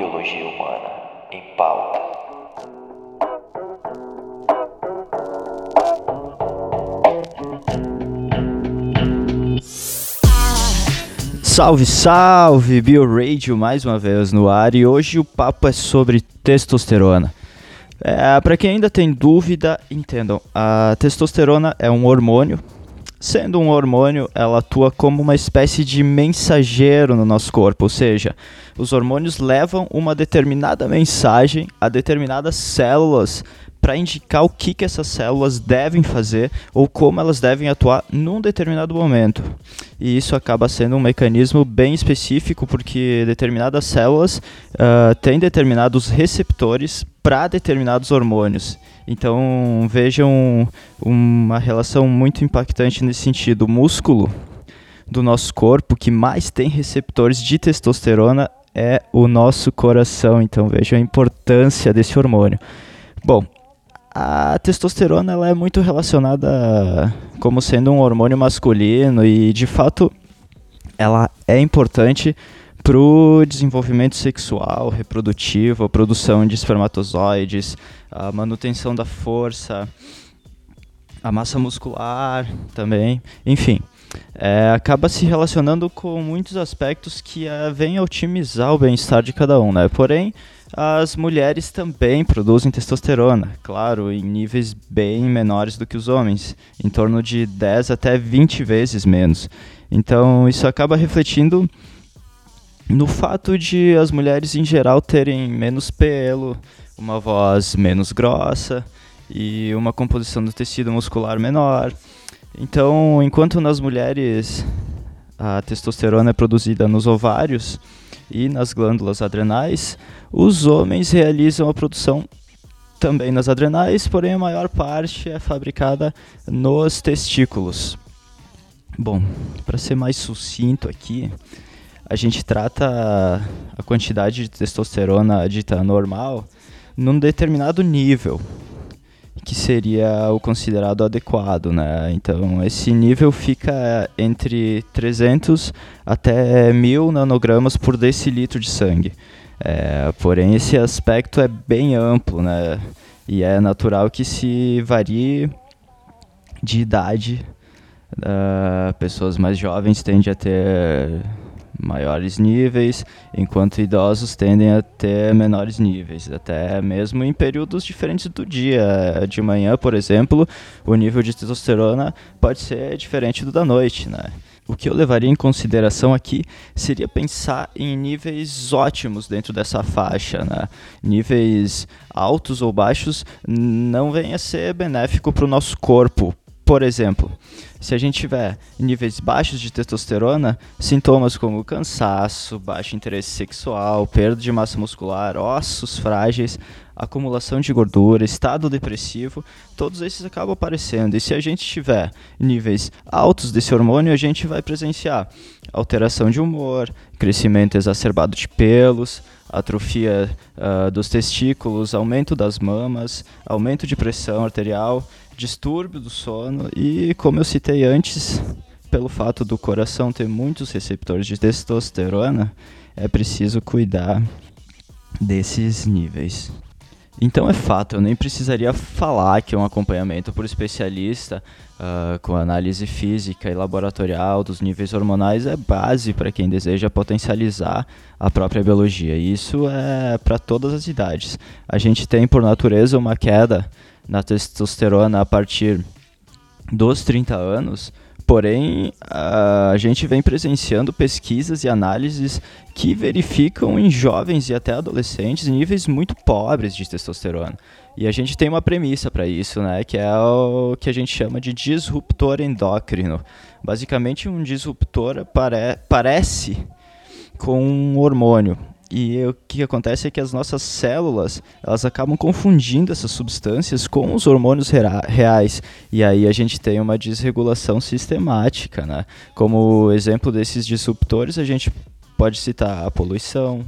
Biologia Humana em Pauta. Salve, salve! BioRadio mais uma vez no ar e hoje o papo é sobre testosterona. É, Para quem ainda tem dúvida, entendam: a testosterona é um hormônio. Sendo um hormônio, ela atua como uma espécie de mensageiro no nosso corpo, ou seja, os hormônios levam uma determinada mensagem a determinadas células para indicar o que, que essas células devem fazer ou como elas devem atuar num determinado momento. E isso acaba sendo um mecanismo bem específico, porque determinadas células uh, têm determinados receptores para determinados hormônios. Então vejam uma relação muito impactante nesse sentido. O músculo do nosso corpo que mais tem receptores de testosterona é o nosso coração. Então vejam a importância desse hormônio. Bom, a testosterona ela é muito relacionada como sendo um hormônio masculino e de fato ela é importante para o desenvolvimento sexual, reprodutivo, produção de espermatozoides, a manutenção da força, a massa muscular também, enfim. É, acaba se relacionando com muitos aspectos que é, vêm otimizar o bem-estar de cada um, né? Porém, as mulheres também produzem testosterona, claro, em níveis bem menores do que os homens, em torno de 10 até 20 vezes menos. Então, isso acaba refletindo no fato de as mulheres em geral terem menos pelo, uma voz menos grossa e uma composição do tecido muscular menor. Então, enquanto nas mulheres a testosterona é produzida nos ovários e nas glândulas adrenais, os homens realizam a produção também nas adrenais, porém a maior parte é fabricada nos testículos. Bom, para ser mais sucinto aqui, a gente trata a quantidade de testosterona dita normal num determinado nível, que seria o considerado adequado, né? Então, esse nível fica entre 300 até 1000 nanogramas por decilitro de sangue. É, porém, esse aspecto é bem amplo, né? E é natural que se varie de idade. Uh, pessoas mais jovens tendem a ter maiores níveis, enquanto idosos tendem a ter menores níveis, até mesmo em períodos diferentes do dia. De manhã, por exemplo, o nível de testosterona pode ser diferente do da noite, né? O que eu levaria em consideração aqui seria pensar em níveis ótimos dentro dessa faixa. Né? Níveis altos ou baixos não vem a ser benéfico para o nosso corpo. Por exemplo, se a gente tiver níveis baixos de testosterona, sintomas como cansaço, baixo interesse sexual, perda de massa muscular, ossos frágeis, acumulação de gordura, estado depressivo, todos esses acabam aparecendo. E se a gente tiver níveis altos desse hormônio, a gente vai presenciar alteração de humor, crescimento exacerbado de pelos, atrofia uh, dos testículos, aumento das mamas, aumento de pressão arterial, distúrbio do sono e, como eu citei antes, pelo fato do coração ter muitos receptores de testosterona, é preciso cuidar desses níveis. Então é fato, eu nem precisaria falar que um acompanhamento por especialista uh, com análise física e laboratorial dos níveis hormonais é base para quem deseja potencializar a própria biologia. E isso é para todas as idades. A gente tem por natureza uma queda na testosterona a partir dos 30 anos, Porém, a gente vem presenciando pesquisas e análises que verificam em jovens e até adolescentes níveis muito pobres de testosterona. E a gente tem uma premissa para isso, né, que é o que a gente chama de disruptor endócrino. Basicamente, um disruptor pare parece com um hormônio. E o que acontece é que as nossas células, elas acabam confundindo essas substâncias com os hormônios reais. E aí a gente tem uma desregulação sistemática, né? Como exemplo desses disruptores, a gente pode citar a poluição,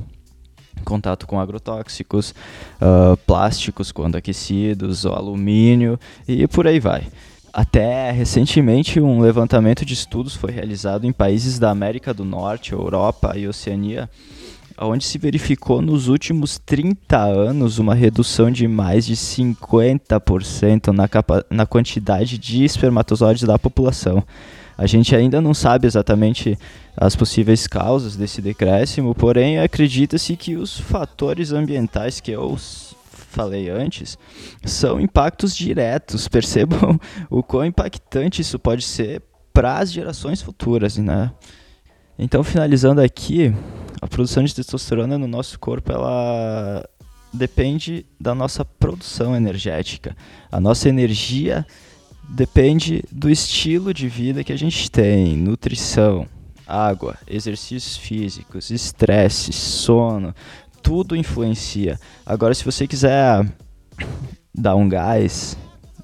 contato com agrotóxicos, uh, plásticos quando aquecidos, alumínio e por aí vai. Até recentemente, um levantamento de estudos foi realizado em países da América do Norte, Europa e Oceania, onde se verificou nos últimos 30 anos uma redução de mais de 50% na, na quantidade de espermatozoides da população. A gente ainda não sabe exatamente as possíveis causas desse decréscimo, porém acredita-se que os fatores ambientais que eu falei antes são impactos diretos. Percebam o quão impactante isso pode ser para as gerações futuras, né? Então, finalizando aqui, a produção de testosterona no nosso corpo ela depende da nossa produção energética. A nossa energia depende do estilo de vida que a gente tem, nutrição, água, exercícios físicos, estresse, sono, tudo influencia. Agora, se você quiser dar um gás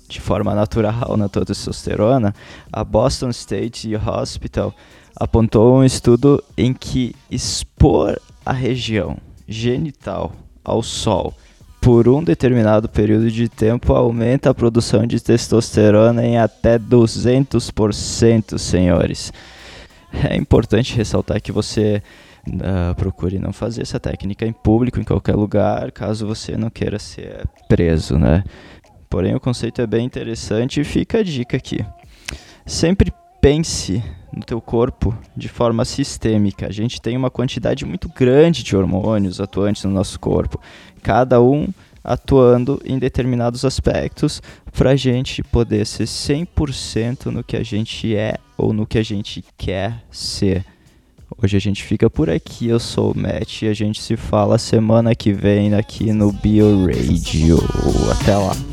de forma natural na tua testosterona, a Boston State Hospital apontou um estudo em que expor a região genital ao sol por um determinado período de tempo aumenta a produção de testosterona em até 200%, senhores. É importante ressaltar que você uh, procure não fazer essa técnica em público, em qualquer lugar, caso você não queira ser preso, né? Porém, o conceito é bem interessante e fica a dica aqui. Sempre pense no teu corpo de forma sistêmica. A gente tem uma quantidade muito grande de hormônios atuantes no nosso corpo, cada um atuando em determinados aspectos para a gente poder ser 100% no que a gente é ou no que a gente quer ser. Hoje a gente fica por aqui, eu sou o Matt e a gente se fala semana que vem aqui no Bio Radio. Até lá!